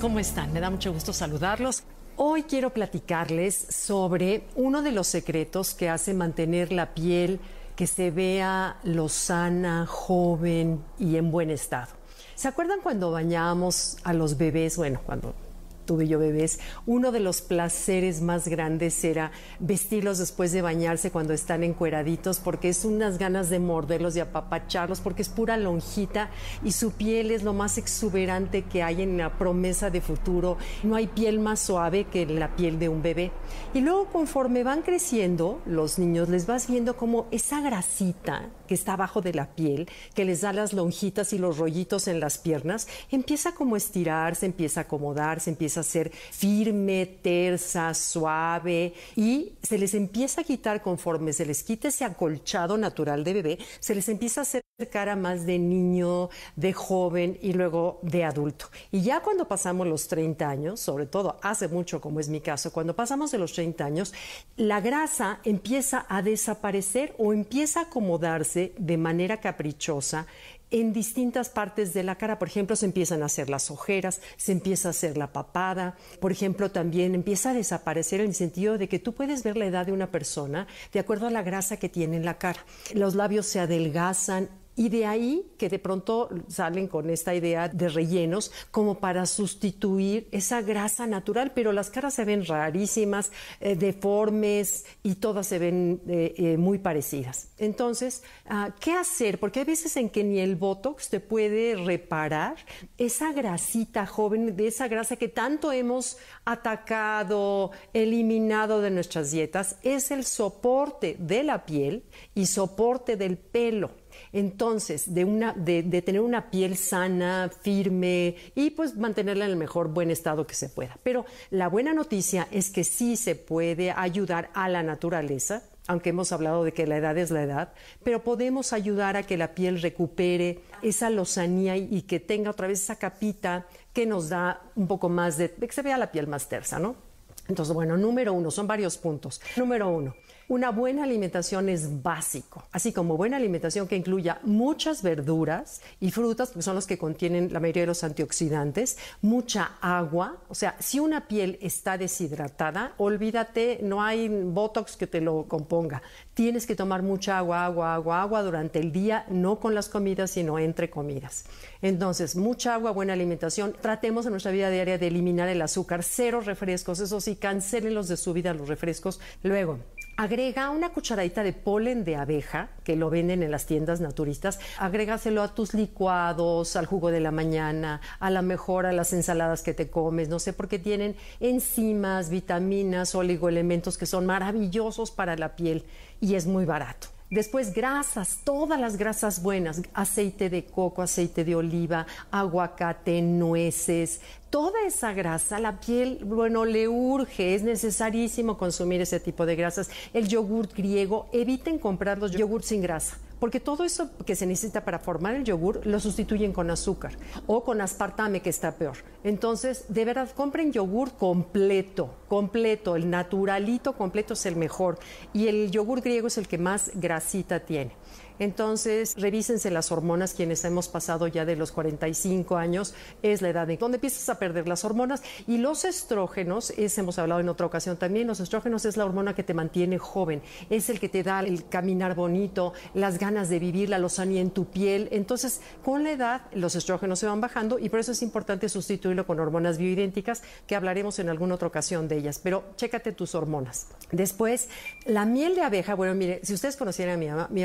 ¿Cómo están? Me da mucho gusto saludarlos. Hoy quiero platicarles sobre uno de los secretos que hace mantener la piel que se vea lozana, joven y en buen estado. ¿Se acuerdan cuando bañábamos a los bebés? Bueno, cuando tuve yo bebés, uno de los placeres más grandes era vestirlos después de bañarse cuando están encueraditos, porque es unas ganas de morderlos, y apapacharlos, porque es pura lonjita y su piel es lo más exuberante que hay en la promesa de futuro. No hay piel más suave que la piel de un bebé. Y luego conforme van creciendo, los niños les vas viendo como esa grasita que está abajo de la piel, que les da las lonjitas y los rollitos en las piernas, empieza como a estirarse, empieza a acomodarse, empieza a ser firme, tersa, suave y se les empieza a quitar conforme se les quita ese acolchado natural de bebé, se les empieza a hacer cara más de niño, de joven y luego de adulto. Y ya cuando pasamos los 30 años, sobre todo hace mucho como es mi caso, cuando pasamos de los 30 años, la grasa empieza a desaparecer o empieza a acomodarse de manera caprichosa en distintas partes de la cara. Por ejemplo, se empiezan a hacer las ojeras, se empieza a hacer la papada. Por ejemplo, también empieza a desaparecer en el sentido de que tú puedes ver la edad de una persona de acuerdo a la grasa que tiene en la cara. Los labios se adelgazan, y de ahí que de pronto salen con esta idea de rellenos como para sustituir esa grasa natural, pero las caras se ven rarísimas, eh, deformes y todas se ven eh, eh, muy parecidas. Entonces, ah, ¿qué hacer? Porque hay veces en que ni el Botox te puede reparar esa grasita joven, de esa grasa que tanto hemos atacado, eliminado de nuestras dietas, es el soporte de la piel y soporte del pelo. Entonces, de, una, de, tener una piel sana, firme y pues mantenerla en el mejor buen estado que se pueda. Pero la buena noticia es que sí se puede ayudar a la naturaleza, aunque hemos hablado de que la edad es la edad, pero podemos ayudar a que la piel recupere esa lozanía y que tenga otra vez esa capita que nos da un poco más de, de que se vea la piel más tersa, ¿no? Entonces, bueno, número uno, son varios puntos. Número uno, una buena alimentación es básico, así como buena alimentación que incluya muchas verduras y frutas, que son los que contienen la mayoría de los antioxidantes, mucha agua, o sea, si una piel está deshidratada, olvídate, no hay botox que te lo componga. Tienes que tomar mucha agua, agua, agua, agua durante el día, no con las comidas, sino entre comidas. Entonces, mucha agua, buena alimentación. Tratemos en nuestra vida diaria de eliminar el azúcar, cero refrescos, eso sí, los de su vida los refrescos. Luego, Agrega una cucharadita de polen de abeja, que lo venden en las tiendas naturistas. Agrégaselo a tus licuados, al jugo de la mañana, a la mejor a las ensaladas que te comes, no sé, porque tienen enzimas, vitaminas, oligoelementos que son maravillosos para la piel y es muy barato. Después grasas, todas las grasas buenas, aceite de coco, aceite de oliva, aguacate, nueces, toda esa grasa, la piel, bueno, le urge, es necesarísimo consumir ese tipo de grasas. El yogur griego, eviten comprar los yogur sin grasa porque todo eso que se necesita para formar el yogur lo sustituyen con azúcar o con aspartame, que está peor. Entonces, de verdad, compren yogur completo, completo, el naturalito completo es el mejor y el yogur griego es el que más grasita tiene. Entonces, revísense las hormonas, quienes hemos pasado ya de los 45 años, es la edad en donde empiezas a perder las hormonas. Y los estrógenos, es, hemos hablado en otra ocasión también, los estrógenos es la hormona que te mantiene joven, es el que te da el caminar bonito, las ganas de vivir, la lozanía en tu piel. Entonces, con la edad, los estrógenos se van bajando y por eso es importante sustituirlo con hormonas bioidénticas, que hablaremos en alguna otra ocasión de ellas. Pero chécate tus hormonas. Después, la miel de abeja, bueno, mire, si ustedes conocieran a mi mamá, mi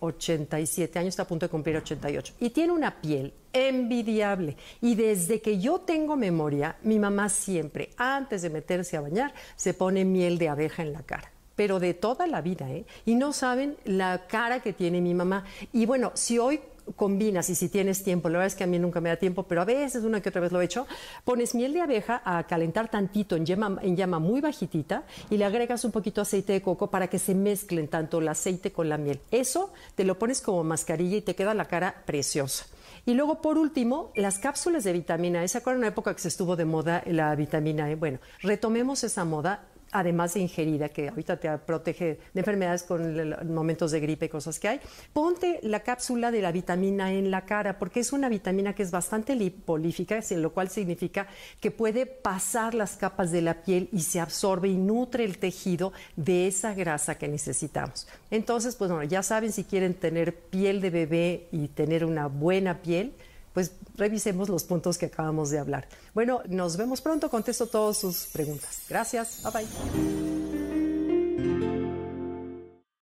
87 años, está a punto de cumplir 88, y tiene una piel envidiable. Y desde que yo tengo memoria, mi mamá siempre, antes de meterse a bañar, se pone miel de abeja en la cara pero de toda la vida, ¿eh? Y no saben la cara que tiene mi mamá. Y bueno, si hoy combinas y si tienes tiempo, la verdad es que a mí nunca me da tiempo, pero a veces una que otra vez lo he hecho, pones miel de abeja a calentar tantito en llama, en llama muy bajitita y le agregas un poquito de aceite de coco para que se mezclen tanto el aceite con la miel. Eso te lo pones como mascarilla y te queda la cara preciosa. Y luego, por último, las cápsulas de vitamina E. ¿Se acuerdan una época que se estuvo de moda la vitamina E? Bueno, retomemos esa moda además de ingerida, que ahorita te protege de enfermedades con momentos de gripe y cosas que hay, ponte la cápsula de la vitamina en la cara, porque es una vitamina que es bastante lipolífica, lo cual significa que puede pasar las capas de la piel y se absorbe y nutre el tejido de esa grasa que necesitamos. Entonces, pues bueno, ya saben si quieren tener piel de bebé y tener una buena piel, pues revisemos los puntos que acabamos de hablar. Bueno, nos vemos pronto, contesto todas sus preguntas. Gracias, bye bye.